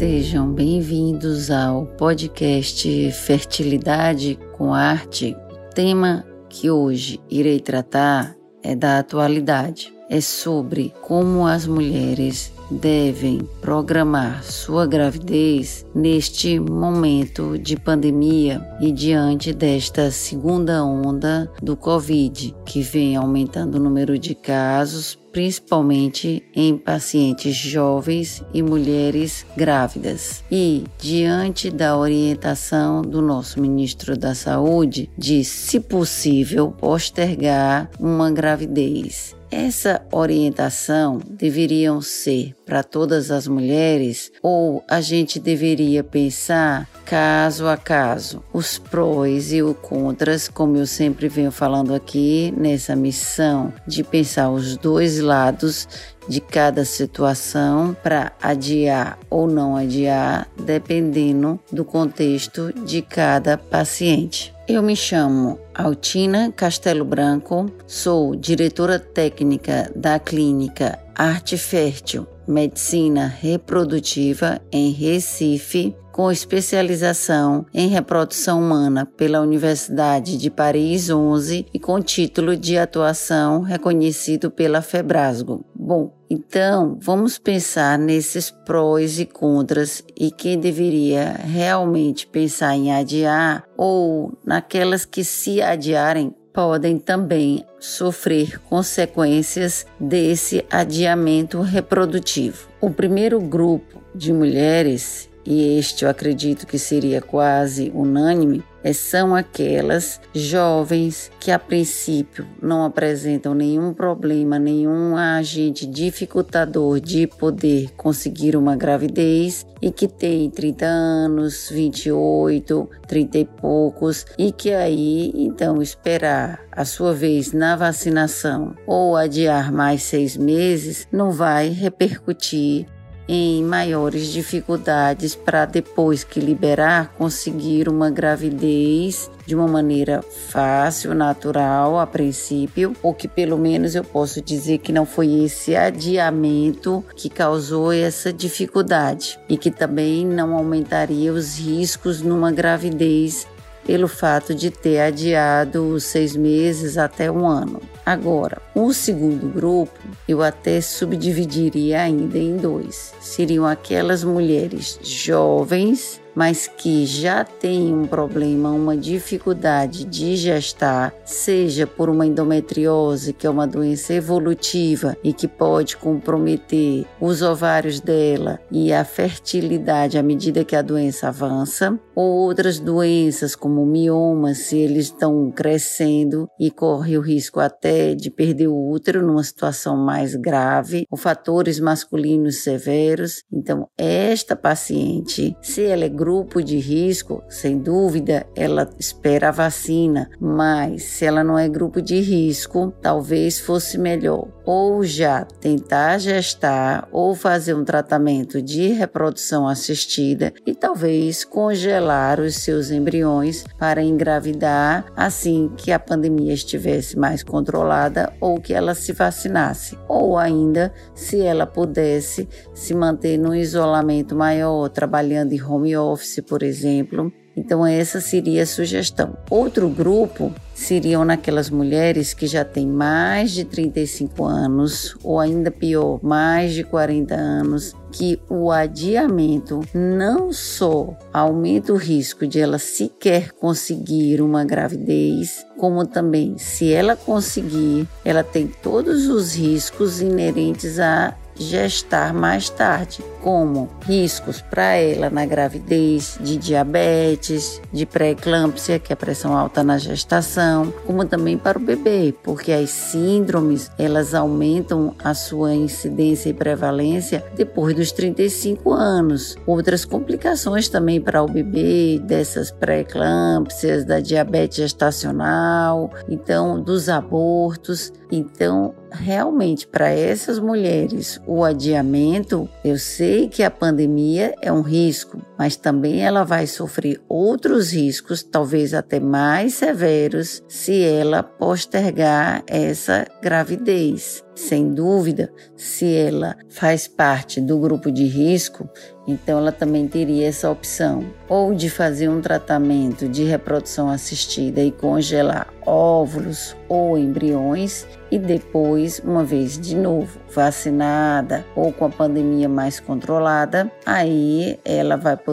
Sejam bem-vindos ao podcast Fertilidade com Arte. O tema que hoje irei tratar é da atualidade. É sobre como as mulheres devem programar sua gravidez neste momento de pandemia e diante desta segunda onda do Covid, que vem aumentando o número de casos, principalmente em pacientes jovens e mulheres grávidas. E, diante da orientação do nosso ministro da Saúde de, se possível, postergar uma gravidez essa orientação deveriam ser para todas as mulheres ou a gente deveria pensar caso a caso, os prós e os contras, como eu sempre venho falando aqui nessa missão de pensar os dois lados de cada situação para adiar ou não adiar, dependendo do contexto de cada paciente. Eu me chamo Altina Castelo Branco, sou diretora técnica da clínica Arte Fértil Medicina Reprodutiva em Recife, com especialização em reprodução humana pela Universidade de Paris 11 e com título de atuação reconhecido pela Febrasgo. Bom, então vamos pensar nesses prós e contras e quem deveria realmente pensar em adiar ou naquelas que se adiarem podem também sofrer consequências desse adiamento reprodutivo. O primeiro grupo de mulheres e este eu acredito que seria quase unânime, são aquelas jovens que a princípio não apresentam nenhum problema, nenhum agente dificultador de poder conseguir uma gravidez e que têm 30 anos, 28, 30 e poucos e que aí então esperar a sua vez na vacinação ou adiar mais seis meses não vai repercutir em maiores dificuldades para depois que liberar conseguir uma gravidez de uma maneira fácil, natural a princípio, ou que pelo menos eu posso dizer que não foi esse adiamento que causou essa dificuldade e que também não aumentaria os riscos numa gravidez pelo fato de ter adiado os seis meses até um ano. Agora, o segundo grupo eu até subdividiria ainda em dois. Seriam aquelas mulheres jovens mas que já tem um problema, uma dificuldade de gestar, seja por uma endometriose, que é uma doença evolutiva e que pode comprometer os ovários dela e a fertilidade à medida que a doença avança, ou outras doenças como miomas, se eles estão crescendo e corre o risco até de perder o útero numa situação mais grave, ou fatores masculinos severos. Então, esta paciente, se ela é grupo de risco, sem dúvida, ela espera a vacina, mas se ela não é grupo de risco, talvez fosse melhor ou já tentar gestar ou fazer um tratamento de reprodução assistida e talvez congelar os seus embriões para engravidar assim que a pandemia estivesse mais controlada ou que ela se vacinasse, ou ainda se ela pudesse se manter no isolamento maior, trabalhando em home office, por exemplo, então, essa seria a sugestão. Outro grupo seriam naquelas mulheres que já têm mais de 35 anos, ou ainda pior, mais de 40 anos, que o adiamento não só aumenta o risco de ela sequer conseguir uma gravidez, como também, se ela conseguir, ela tem todos os riscos inerentes a gestar mais tarde, como riscos para ela na gravidez, de diabetes, de pré-eclâmpsia, que é a pressão alta na gestação, como também para o bebê, porque as síndromes, elas aumentam a sua incidência e prevalência depois dos 35 anos. Outras complicações também para o bebê dessas pré-eclâmpsias, da diabetes gestacional, então dos abortos. Então, realmente para essas mulheres o adiamento, eu sei que a pandemia é um risco, mas também ela vai sofrer outros riscos, talvez até mais severos, se ela postergar essa gravidez. sem dúvida, se ela faz parte do grupo de risco, então ela também teria essa opção ou de fazer um tratamento de reprodução assistida e congelar óvulos ou embriões e depois, uma vez de novo vacinada ou com a pandemia mais controlada, aí ela vai poder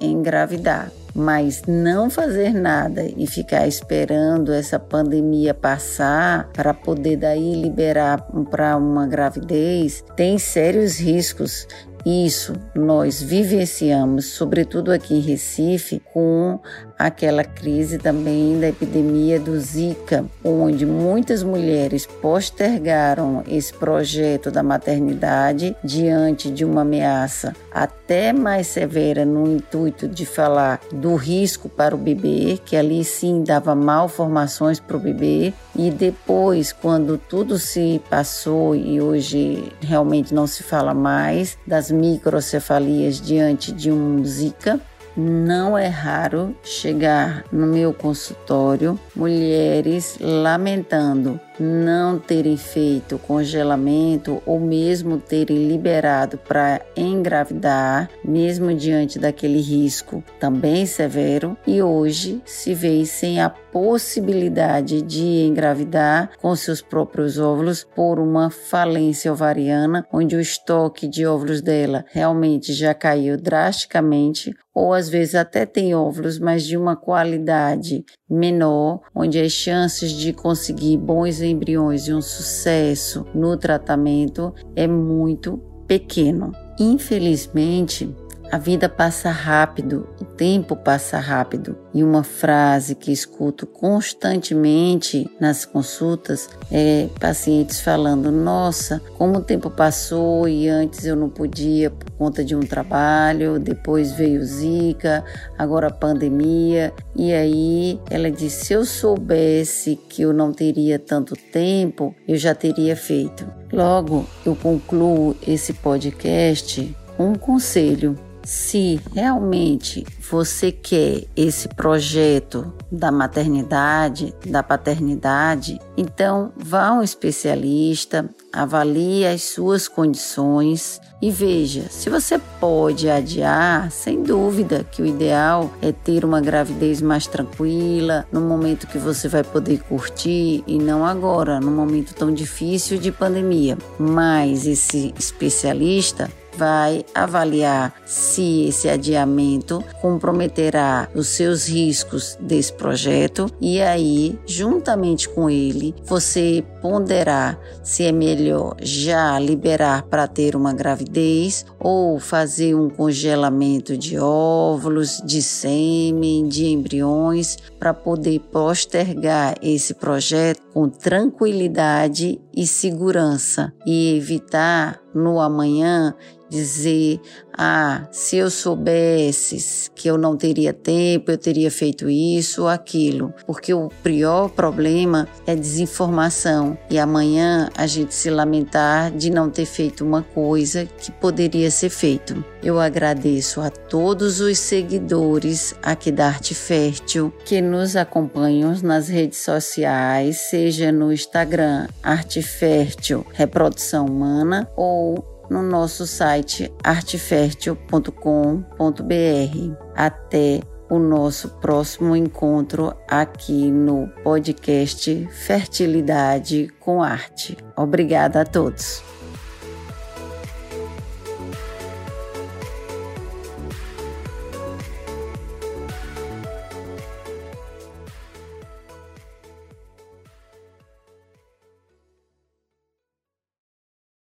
engravidar. Mas não fazer nada e ficar esperando essa pandemia passar para poder daí liberar para uma gravidez tem sérios riscos. Isso nós vivenciamos, sobretudo aqui em Recife, com aquela crise também da epidemia do Zika, onde muitas mulheres postergaram esse projeto da maternidade diante de uma ameaça até mais severa no intuito de falar do risco para o bebê, que ali sim dava malformações para o bebê, e depois, quando tudo se passou e hoje realmente não se fala mais das microcefalias diante de um Zika, não é raro chegar no meu consultório mulheres lamentando não terem feito congelamento ou mesmo terem liberado para engravidar, mesmo diante daquele risco também severo, e hoje se vê sem a possibilidade de engravidar com seus próprios óvulos por uma falência ovariana, onde o estoque de óvulos dela realmente já caiu drasticamente, ou às vezes até tem óvulos, mas de uma qualidade menor, onde as chances de conseguir bons embriões e um sucesso no tratamento é muito pequeno. Infelizmente, a vida passa rápido, o tempo passa rápido. E uma frase que escuto constantemente nas consultas é pacientes falando: Nossa, como o tempo passou e antes eu não podia por conta de um trabalho, depois veio Zika, agora a pandemia. E aí ela disse: Se eu soubesse que eu não teria tanto tempo, eu já teria feito. Logo, eu concluo esse podcast com um conselho se realmente você quer esse projeto da maternidade, da paternidade, então vá a um especialista, avalie as suas condições e veja se você pode adiar. Sem dúvida que o ideal é ter uma gravidez mais tranquila, no momento que você vai poder curtir e não agora, no momento tão difícil de pandemia. Mas esse especialista vai avaliar se esse adiamento comprometerá os seus riscos desse projeto. E aí, juntamente com ele, você ponderar se é melhor já liberar para ter uma gravidez ou fazer um congelamento de óvulos, de sêmen, de embriões para poder postergar esse projeto com tranquilidade e segurança e evitar no amanhã dizer: ah, se eu soubesse que eu não teria tempo, eu teria feito isso ou aquilo. Porque o pior problema é desinformação e amanhã a gente se lamentar de não ter feito uma coisa que poderia ser feito. Eu agradeço a todos os seguidores aqui da Arte Fértil que nos acompanham nas redes sociais, seja no Instagram Arte Fértil Reprodução Humana ou no nosso site artefertil.com.br. Até o nosso próximo encontro aqui no podcast Fertilidade com Arte. Obrigada a todos.